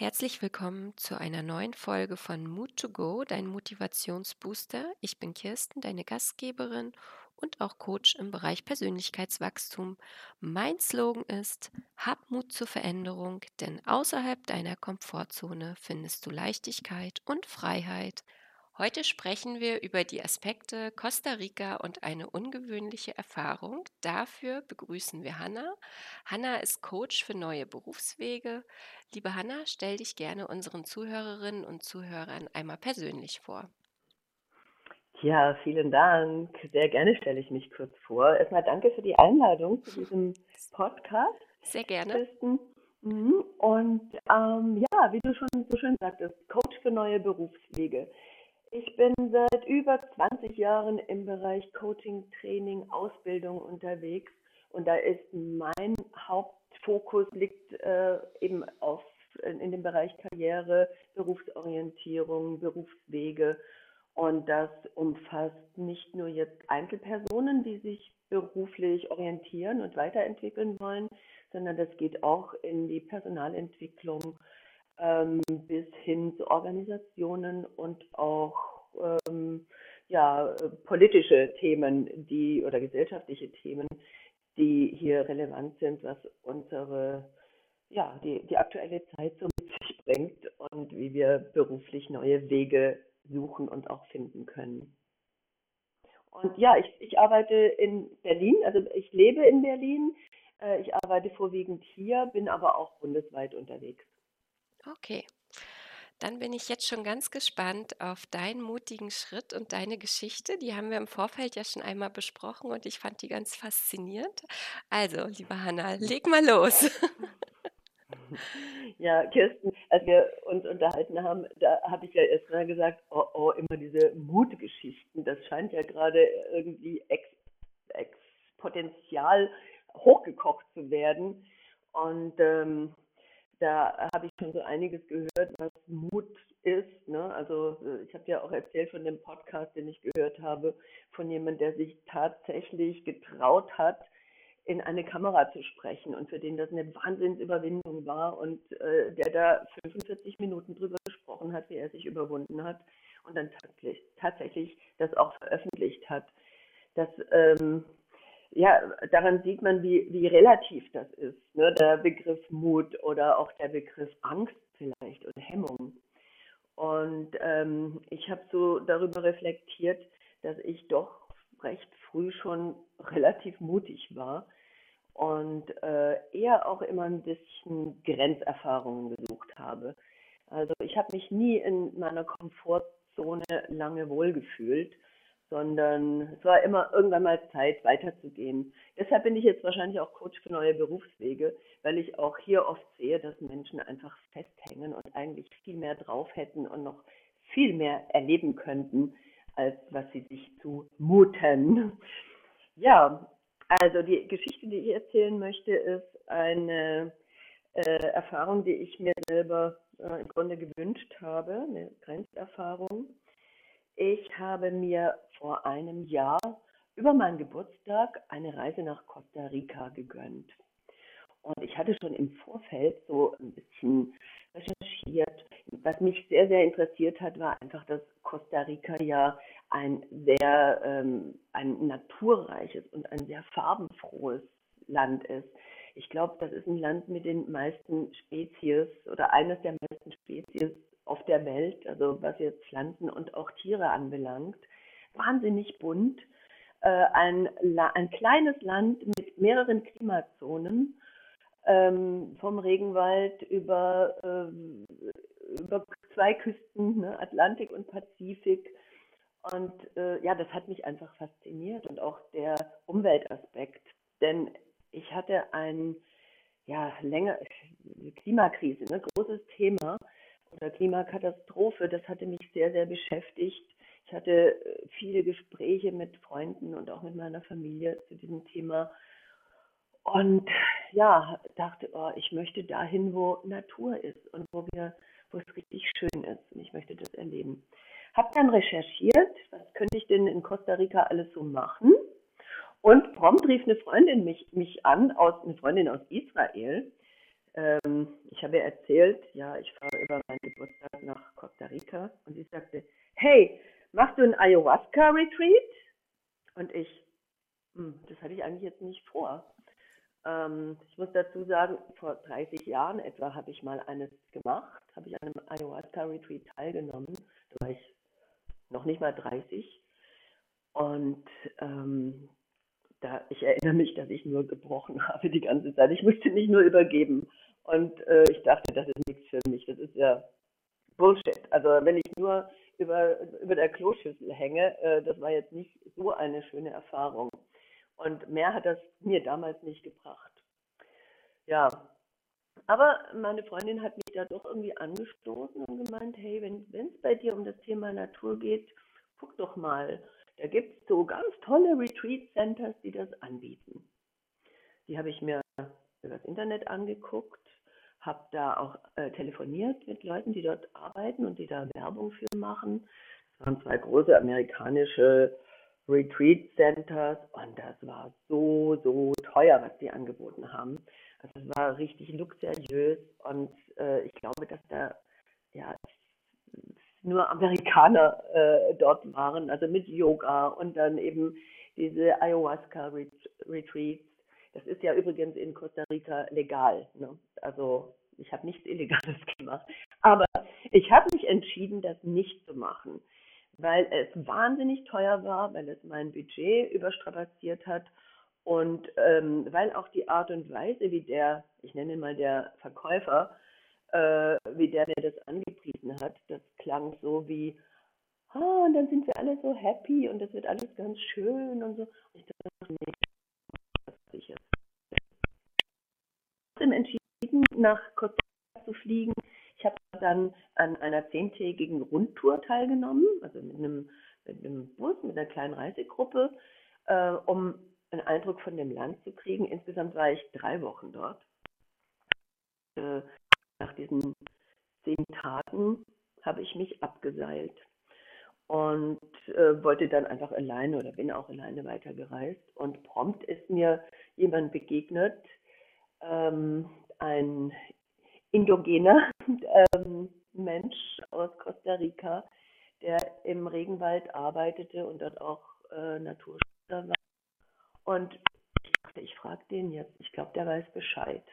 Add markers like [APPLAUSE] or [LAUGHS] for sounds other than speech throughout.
Herzlich willkommen zu einer neuen Folge von Mood to Go, dein Motivationsbooster. Ich bin Kirsten, deine Gastgeberin und auch Coach im Bereich Persönlichkeitswachstum. Mein Slogan ist: Hab Mut zur Veränderung, denn außerhalb deiner Komfortzone findest du Leichtigkeit und Freiheit. Heute sprechen wir über die Aspekte Costa Rica und eine ungewöhnliche Erfahrung. Dafür begrüßen wir Hanna. Hanna ist Coach für neue Berufswege. Liebe Hanna, stell dich gerne unseren Zuhörerinnen und Zuhörern einmal persönlich vor. Ja, vielen Dank. Sehr gerne stelle ich mich kurz vor. Erstmal danke für die Einladung zu diesem Podcast. Sehr gerne. Mhm. Und ähm, ja, wie du schon so schön sagtest, Coach für neue Berufswege. Ich bin seit über 20 Jahren im Bereich Coaching, Training, Ausbildung unterwegs. Und da ist mein Hauptfokus liegt äh, eben auf in dem Bereich Karriere, Berufsorientierung, Berufswege. Und das umfasst nicht nur jetzt Einzelpersonen, die sich beruflich orientieren und weiterentwickeln wollen, sondern das geht auch in die Personalentwicklung ähm, bis hin zu Organisationen und auch ähm, ja, politische Themen, die oder gesellschaftliche Themen, die hier relevant sind, was unsere ja, die, die aktuelle Zeit so mit sich bringt und wie wir beruflich neue Wege suchen und auch finden können. Und ja, ich, ich arbeite in Berlin, also ich lebe in Berlin, äh, ich arbeite vorwiegend hier, bin aber auch bundesweit unterwegs. Okay. Dann bin ich jetzt schon ganz gespannt auf deinen mutigen Schritt und deine Geschichte. Die haben wir im Vorfeld ja schon einmal besprochen und ich fand die ganz faszinierend. Also, liebe Hanna, leg mal los. [LAUGHS] Ja, Kirsten, als wir uns unterhalten haben, da habe ich ja erst mal gesagt, oh, oh, immer diese Mutgeschichten, das scheint ja gerade irgendwie ex, exponentiell hochgekocht zu werden. Und ähm, da habe ich schon so einiges gehört, was Mut ist. Ne? Also äh, ich habe ja auch erzählt von dem Podcast, den ich gehört habe, von jemandem, der sich tatsächlich getraut hat, in eine Kamera zu sprechen und für den das eine Wahnsinnsüberwindung war und äh, der da 45 Minuten drüber gesprochen hat, wie er sich überwunden hat und dann tatsächlich, tatsächlich das auch veröffentlicht hat. Das, ähm, ja, daran sieht man, wie, wie relativ das ist, ne? der Begriff Mut oder auch der Begriff Angst vielleicht oder Hemmung. Und ähm, ich habe so darüber reflektiert, dass ich doch recht früh schon relativ mutig war und äh, eher auch immer ein bisschen Grenzerfahrungen gesucht habe. Also ich habe mich nie in meiner Komfortzone lange wohlgefühlt, sondern es war immer irgendwann mal Zeit, weiterzugehen. Deshalb bin ich jetzt wahrscheinlich auch Coach für neue Berufswege, weil ich auch hier oft sehe, dass Menschen einfach festhängen und eigentlich viel mehr drauf hätten und noch viel mehr erleben könnten, als was sie sich zumuten. Ja, also die Geschichte, die ich erzählen möchte, ist eine äh, Erfahrung, die ich mir selber äh, im Grunde gewünscht habe, eine Grenzerfahrung. Ich habe mir vor einem Jahr über meinen Geburtstag eine Reise nach Costa Rica gegönnt. Und ich hatte schon im Vorfeld so ein bisschen recherchiert. Was mich sehr, sehr interessiert hat, war einfach, dass Costa Rica ja ein sehr ähm, ein naturreiches und ein sehr farbenfrohes Land ist. Ich glaube, das ist ein Land mit den meisten Spezies oder eines der meisten Spezies auf der Welt, also was jetzt Pflanzen und auch Tiere anbelangt. Wahnsinnig bunt. Äh, ein, ein kleines Land mit mehreren Klimazonen, ähm, vom Regenwald über, äh, über zwei Küsten, ne, Atlantik und Pazifik, und äh, ja, das hat mich einfach fasziniert und auch der Umweltaspekt. Denn ich hatte ein, ja, länger, Klimakrise, ein ne, großes Thema oder Klimakatastrophe, das hatte mich sehr, sehr beschäftigt. Ich hatte äh, viele Gespräche mit Freunden und auch mit meiner Familie zu diesem Thema. Und ja, dachte, oh, ich möchte dahin, wo Natur ist und wo wir, wo es richtig schön ist. Und ich möchte das erleben. Habe dann recherchiert, was könnte ich denn in Costa Rica alles so machen. Und prompt rief eine Freundin mich, mich an, aus, eine Freundin aus Israel. Ähm, ich habe erzählt, ja, ich fahre über meinen Geburtstag nach Costa Rica und sie sagte, hey, machst du ein Ayahuasca-Retreat? Und ich, hm, das hatte ich eigentlich jetzt nicht vor. Ähm, ich muss dazu sagen, vor 30 Jahren etwa habe ich mal eines gemacht, habe ich an einem Ayahuasca-Retreat teilgenommen. Da war ich noch nicht mal 30. Und ähm, da, ich erinnere mich, dass ich nur gebrochen [LAUGHS] habe die ganze Zeit. Ich musste mich nur übergeben. Und äh, ich dachte, das ist nichts für mich. Das ist ja Bullshit. Also wenn ich nur über, über der Kloschüssel hänge, äh, das war jetzt nicht so eine schöne Erfahrung. Und mehr hat das mir damals nicht gebracht. Ja, aber meine Freundin hat mich da doch irgendwie angestoßen und gemeint, hey, wenn es bei dir um das Thema Natur geht, guck doch mal. Da gibt es so ganz tolle Retreat Centers, die das anbieten. Die habe ich mir über das Internet angeguckt, habe da auch äh, telefoniert mit Leuten, die dort arbeiten und die da Werbung für machen. Das waren zwei große amerikanische Retreat Centers und das war so, so teuer, was die angeboten haben. Also es war richtig luxuriös und äh, ich glaube, dass da ja nur Amerikaner äh, dort waren, also mit Yoga und dann eben diese Ayahuasca-Retreats. Das ist ja übrigens in Costa Rica legal. Ne? Also ich habe nichts Illegales [LAUGHS] gemacht. Aber ich habe mich entschieden, das nicht zu machen, weil es wahnsinnig teuer war, weil es mein Budget überstrapaziert hat und ähm, weil auch die Art und Weise, wie der, ich nenne ihn mal der Verkäufer, äh, wie der mir das angepriesen hat, das klang so wie, ah, und dann sind wir alle so happy und das wird alles ganz schön und so. Und ich dachte, nee, das ich jetzt. Habe entschieden, nach Costa zu fliegen. Ich habe dann an einer zehntägigen Rundtour teilgenommen, also mit einem, mit einem Bus, mit einer kleinen Reisegruppe, äh, um einen Eindruck von dem Land zu kriegen. Insgesamt war ich drei Wochen dort. Äh, nach diesen zehn Tagen habe ich mich abgeseilt und äh, wollte dann einfach alleine oder bin auch alleine weitergereist. Und prompt ist mir jemand begegnet, ähm, ein indogener ähm, Mensch aus Costa Rica, der im Regenwald arbeitete und dort auch äh, Naturschützer war. Und ich dachte, ich frage den jetzt. Ich glaube, der weiß Bescheid.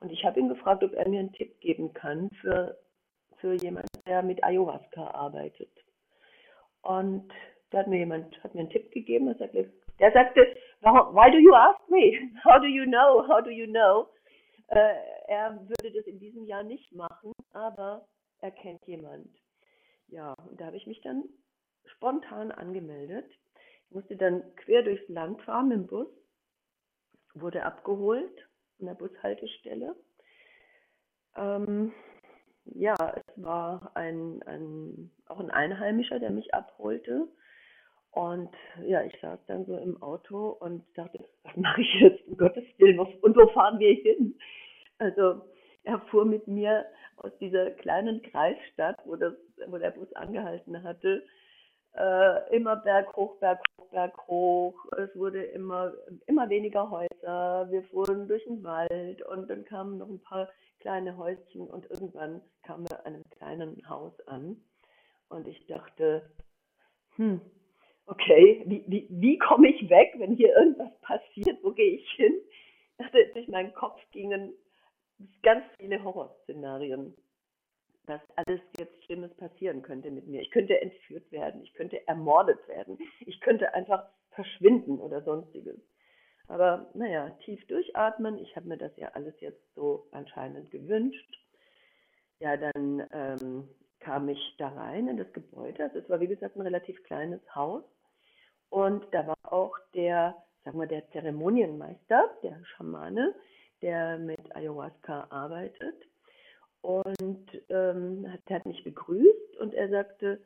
Und ich habe ihn gefragt, ob er mir einen Tipp geben kann für, für jemanden, der mit Ayahuasca arbeitet. Und da hat mir jemand hat mir einen Tipp gegeben. Er sagte, der sagte, why do you ask me? [LAUGHS] How do you know? How do you know? Äh, er würde das in diesem Jahr nicht machen, aber er kennt jemand. Ja, und da habe ich mich dann spontan angemeldet. Ich musste dann quer durchs Land fahren dem Bus, wurde abgeholt an der Bushaltestelle. Ähm, ja, es war ein, ein, auch ein Einheimischer, der mich abholte. Und ja, ich saß dann so im Auto und dachte, was mache ich jetzt, um Gottes Willen, und wo fahren wir hin? Also er fuhr mit mir aus dieser kleinen Kreisstadt, wo, das, wo der Bus angehalten hatte, äh, immer Berg hoch, Berg hoch, Berg hoch. Es wurde immer, immer weniger Häuser. Wir fuhren durch den Wald und dann kamen noch ein paar kleine Häuschen und irgendwann kamen wir einem kleinen Haus an. Und ich dachte, hm, okay, wie, wie, wie komme ich weg, wenn hier irgendwas passiert? Wo gehe ich hin? Dachte, durch meinen Kopf gingen ganz viele Horrorszenarien dass alles jetzt Schlimmes passieren könnte mit mir. Ich könnte entführt werden, ich könnte ermordet werden, ich könnte einfach verschwinden oder sonstiges. Aber naja, tief durchatmen, ich habe mir das ja alles jetzt so anscheinend gewünscht. Ja, dann ähm, kam ich da rein in das Gebäude. Also es war wie gesagt ein relativ kleines Haus. Und da war auch der, sagen wir, der Zeremonienmeister, der Schamane, der mit Ayahuasca arbeitet und ähm, hat, hat mich begrüßt und er sagte,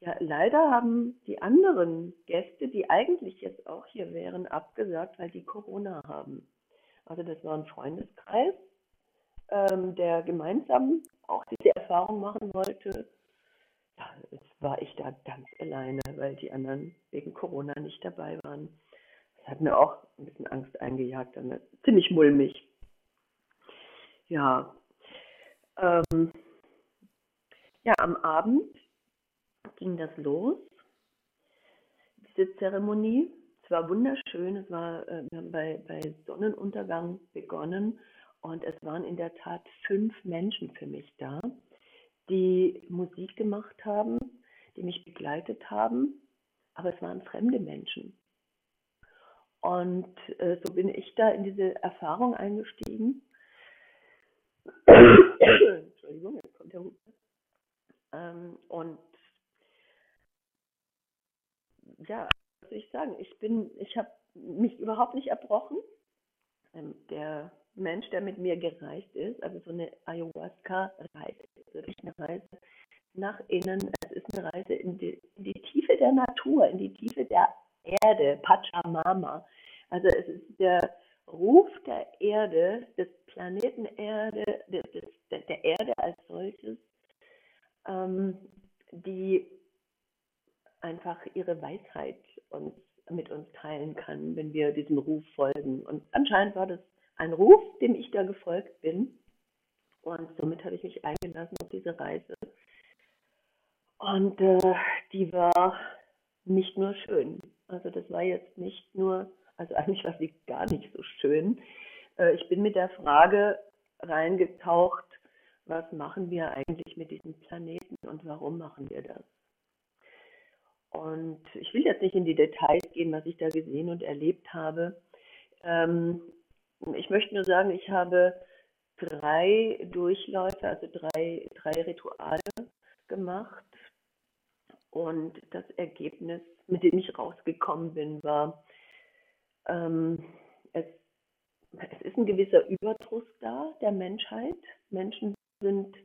ja, leider haben die anderen Gäste, die eigentlich jetzt auch hier wären, abgesagt, weil die Corona haben. Also das war ein Freundeskreis, ähm, der gemeinsam auch diese Erfahrung machen wollte. Ja, war ich da ganz alleine, weil die anderen wegen Corona nicht dabei waren. Das hat mir auch ein bisschen Angst eingejagt, dann ziemlich mulmig. Ja, ähm, ja, am Abend ging das los, diese Zeremonie. Es war wunderschön, es war, äh, wir haben bei, bei Sonnenuntergang begonnen und es waren in der Tat fünf Menschen für mich da, die Musik gemacht haben, die mich begleitet haben, aber es waren fremde Menschen. Und äh, so bin ich da in diese Erfahrung eingestiegen. Entschuldigung, jetzt kommt der Hut. Ähm, und ja, was soll ich sagen? Ich bin, ich habe mich überhaupt nicht erbrochen. Ähm, der Mensch, der mit mir gereist ist, also so eine Ayahuasca-Reise, Reise nach innen. Es ist eine Reise in die, in die Tiefe der Natur, in die Tiefe der Erde, Pachamama. Also es ist der Ruf der Erde, des Planeten Erde, des, des, der Erde als solches, ähm, die einfach ihre Weisheit uns, mit uns teilen kann, wenn wir diesem Ruf folgen. Und anscheinend war das ein Ruf, dem ich da gefolgt bin. Und somit habe ich mich eingelassen auf diese Reise. Und äh, die war nicht nur schön. Also das war jetzt nicht nur, also eigentlich war sie gar nicht so schön. Äh, ich bin mit der Frage reingetaucht, was machen wir eigentlich mit diesem Planeten und warum machen wir das? Und ich will jetzt nicht in die Details gehen, was ich da gesehen und erlebt habe. Ähm, ich möchte nur sagen, ich habe drei Durchläufe, also drei, drei Rituale gemacht. Und das Ergebnis, mit dem ich rausgekommen bin, war, ähm, es, es ist ein gewisser Überdruss da der Menschheit. Menschen sind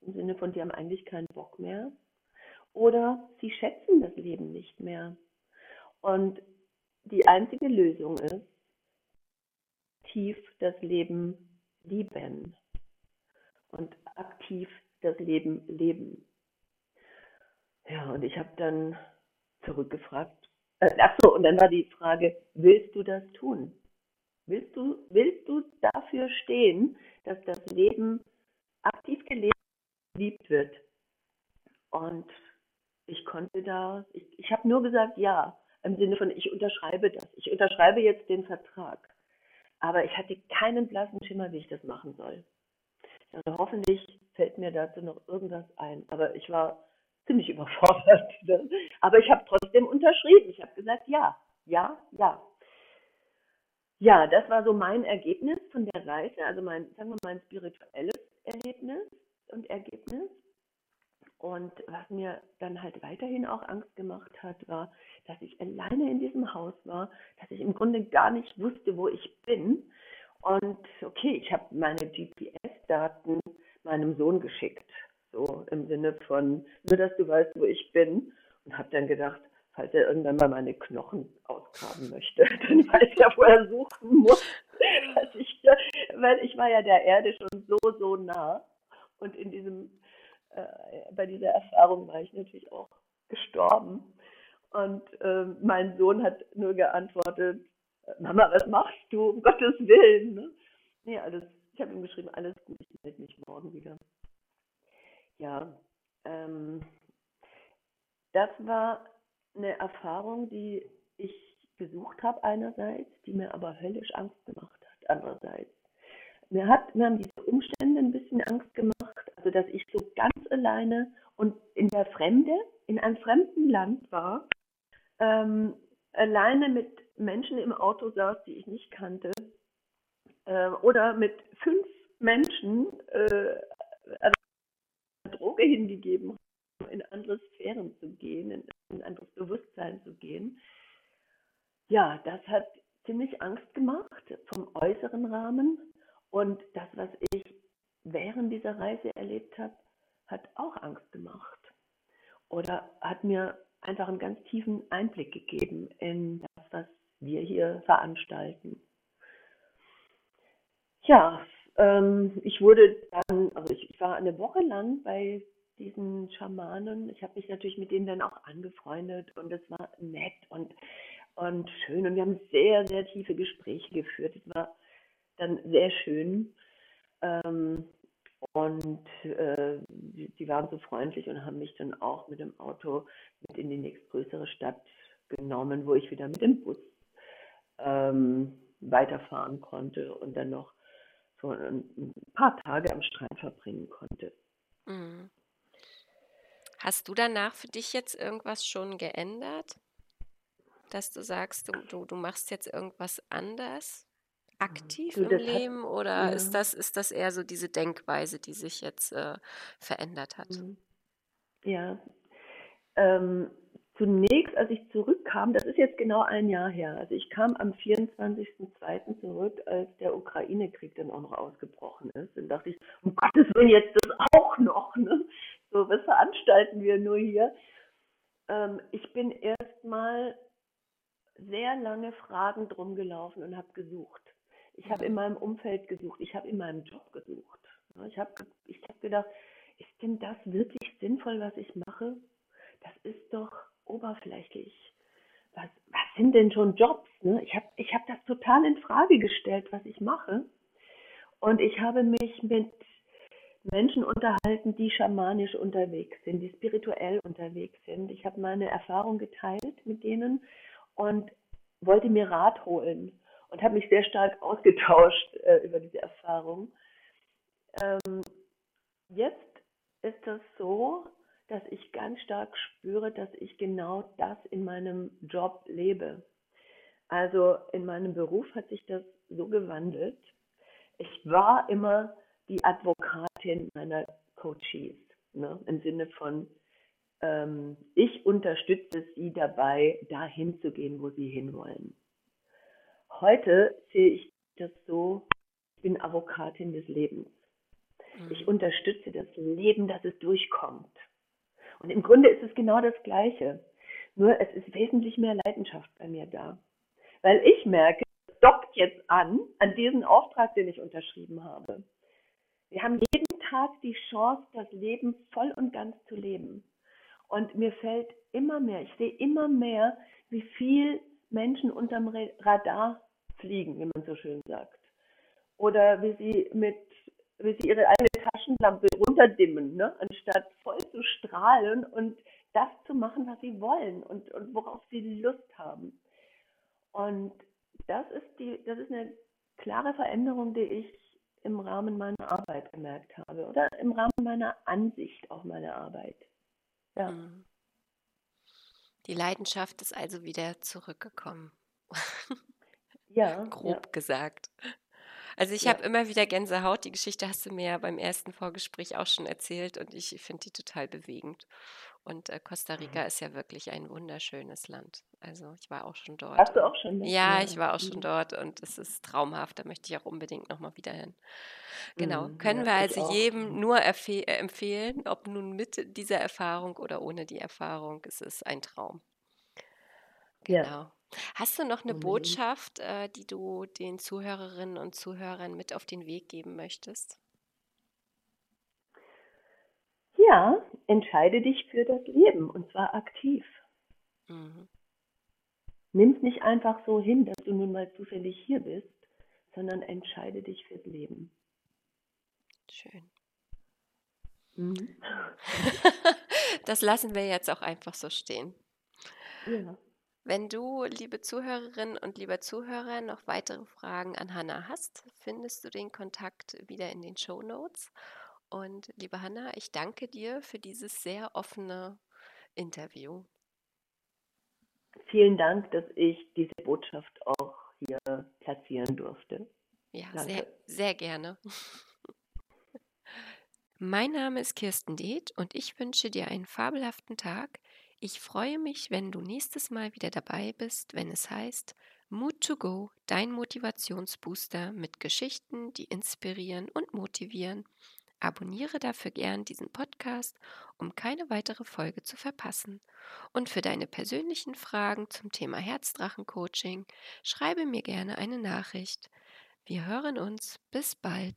im Sinne von, die haben eigentlich keinen Bock mehr. Oder sie schätzen das Leben nicht mehr. Und die einzige Lösung ist, tief das Leben lieben und aktiv das Leben leben. Ja, und ich habe dann zurückgefragt, äh, ach so, und dann war die Frage, willst du das tun? Willst du, willst du dafür stehen, dass das Leben aktiv gelebt geliebt wird. Und ich konnte da, ich, ich habe nur gesagt, ja, im Sinne von, ich unterschreibe das. Ich unterschreibe jetzt den Vertrag. Aber ich hatte keinen blassen Schimmer, wie ich das machen soll. Also hoffentlich fällt mir dazu noch irgendwas ein. Aber ich war ziemlich [LAUGHS] überfordert. Aber ich habe trotzdem unterschrieben. Ich habe gesagt, ja, ja, ja. Ja, das war so mein Ergebnis von der Reise, also mein, sagen wir mal, mein spirituelles Erlebnis und Ergebnis. Und was mir dann halt weiterhin auch Angst gemacht hat, war, dass ich alleine in diesem Haus war, dass ich im Grunde gar nicht wusste, wo ich bin. Und okay, ich habe meine GPS-Daten meinem Sohn geschickt, so im Sinne von, nur dass du weißt, wo ich bin. Und habe dann gedacht, falls er irgendwann mal meine Knochen ausgraben möchte, [LAUGHS] dann weiß er, wo er suchen muss. [LAUGHS] Ich, weil ich war ja der Erde schon so, so nah. Und in diesem, äh, bei dieser Erfahrung war ich natürlich auch gestorben. Und äh, mein Sohn hat nur geantwortet, Mama, was machst du? Um Gottes Willen. Ne? Nee, alles, ich habe ihm geschrieben, alles gut, ich melde mich morgen wieder. Ja, ähm, das war eine Erfahrung, die ich gesucht habe einerseits, die mir aber höllisch Angst gemacht hat andererseits. Mir, hat, mir haben diese Umstände ein bisschen Angst gemacht, also dass ich so ganz alleine und in der Fremde, in einem fremden Land war, ähm, alleine mit Menschen im Auto saß, die ich nicht kannte, äh, oder mit fünf Menschen äh, eine Droge hingegeben haben, in andere Sphären zu gehen, in ein anderes Bewusstsein zu gehen. Ja, das hat ziemlich Angst gemacht vom äußeren Rahmen. Und das, was ich während dieser Reise erlebt habe, hat auch Angst gemacht. Oder hat mir einfach einen ganz tiefen Einblick gegeben in das, was wir hier veranstalten. Ja, ähm, ich wurde dann, also ich, ich war eine Woche lang bei diesen Schamanen. Ich habe mich natürlich mit denen dann auch angefreundet und es war nett und, und schön und wir haben sehr, sehr tiefe Gespräche geführt. Es war dann sehr schön. Ähm, Und äh, die, waren so freundlich und haben mich dann auch mit dem Auto mit in die nächstgrößere Stadt genommen, wo ich wieder mit dem Bus ähm, weiterfahren konnte und dann noch so ein, ein paar Tage am Strand verbringen konnte. Mhm. Hast du danach für dich jetzt irgendwas schon geändert? Dass du sagst, du, du, du machst jetzt irgendwas anders? Aktiv Du, im hat, Leben oder ja. ist das, ist das eher so diese Denkweise, die sich jetzt äh, verändert hat? Mhm. Ja, ähm, zunächst, als ich zurückkam, das ist jetzt genau ein Jahr her. Also ich kam am 24.02. zurück, als der Ukraine-Krieg dann auch noch ausgebrochen ist. Dann dachte ich, um Gottes Willen, jetzt das auch noch. Ne? So, was veranstalten wir nur hier? Ähm, ich bin erstmal sehr lange Fragen drum gelaufen und habe gesucht. Ich habe in meinem Umfeld gesucht, ich habe in meinem Job gesucht. Ich habe ich hab gedacht, ist denn das wirklich sinnvoll, was ich mache? Das ist doch oberflächlich. Was, was sind denn schon Jobs? Ne? Ich habe ich hab das total in Frage gestellt, was ich mache. Und ich habe mich mit Menschen unterhalten, die schamanisch unterwegs sind, die spirituell unterwegs sind. Ich habe meine Erfahrung geteilt mit denen und wollte mir Rat holen und habe mich sehr stark ausgetauscht äh, über diese Erfahrung. Ähm, jetzt ist es so, dass ich ganz stark spüre, dass ich genau das in meinem Job lebe. Also in meinem Beruf hat sich das so gewandelt. Ich war immer die Advokatin meiner Coaches, ne? im Sinne von, ähm, ich unterstütze sie dabei, dahin zu gehen, wo sie hinwollen. Heute sehe ich das so, ich bin Avocatin des Lebens. Ich Mhm. unterstütze das Leben, dass es durchkommt. Und im Grunde ist es genau das Gleiche. Nur es ist wesentlich mehr Leidenschaft bei mir da. Weil ich merke, es dockt jetzt an, an diesen Auftrag, den ich unterschrieben habe. Wir haben jeden Tag die Chance, das Leben voll und ganz zu leben. Und mir fällt immer mehr, ich sehe immer mehr, wie viel Menschen unterm Ra- Radar fliegen, wie man so schön sagt. Oder wie sie mit, wie sie ihre eigene Taschenlampe runterdimmen, ne? anstatt voll zu strahlen und das zu machen, was sie wollen und, und worauf sie Lust haben. Und das ist die, das ist eine klare Veränderung, die ich im Rahmen meiner Arbeit gemerkt habe oder im Rahmen meiner Ansicht auf meine Arbeit. Ja, Mhm. Die Leidenschaft ist also wieder zurückgekommen, [LAUGHS] ja, ja, grob gesagt. Also ich ja. habe immer wieder Gänsehaut. Die Geschichte hast du mir ja beim ersten Vorgespräch auch schon erzählt und ich finde die total bewegend. Und äh, Costa Rica ist ja wirklich ein wunderschönes Land. Also ich war auch schon dort Hast du auch schon, ja, Ja. ich war auch schon Mhm. dort und es ist traumhaft. Da möchte ich auch unbedingt nochmal wieder hin. Genau. Mhm. Können Ja, wir also jedem Mhm. nur äh, empfehlen, ob nun mit dieser Erfahrung oder ohne die Erfahrung. Es ist ein Traum. Ja, Genau. Hast du noch eine unbedingt. Botschaft, äh, die du den Zuhörerinnen und Zuhörern mit auf den Weg geben möchtest? Ja, entscheide dich für das Leben und zwar aktiv. Mhm. Nimm es nicht einfach so hin, dass du nun mal zufällig hier bist, sondern entscheide dich fürs Leben. Schön. Mhm. [LAUGHS] Das lassen wir jetzt auch einfach so stehen. Ja. Wenn du, liebe Zuhörerinnen und lieber Zuhörer, noch weitere Fragen an Hanna hast, findest du den Kontakt wieder in den Show Notes. Und liebe Hanna, ich danke dir für dieses sehr offene Interview. Vielen Dank, dass ich diese Botschaft auch hier platzieren durfte. Ja, sehr, sehr gerne. [LAUGHS] Mein Name ist Kirsten Deeth und ich wünsche dir einen fabelhaften Tag. Ich freue mich, wenn du nächstes Mal wieder dabei bist, wenn es heißt Mood to Go, dein Motivationsbooster mit Geschichten, die inspirieren und motivieren. Abonniere dafür gern diesen Podcast, um keine weitere Folge zu verpassen. Und für deine persönlichen Fragen zum Thema Herzdrachen-Coaching schreibe mir gerne eine Nachricht. Wir hören uns. Bis bald.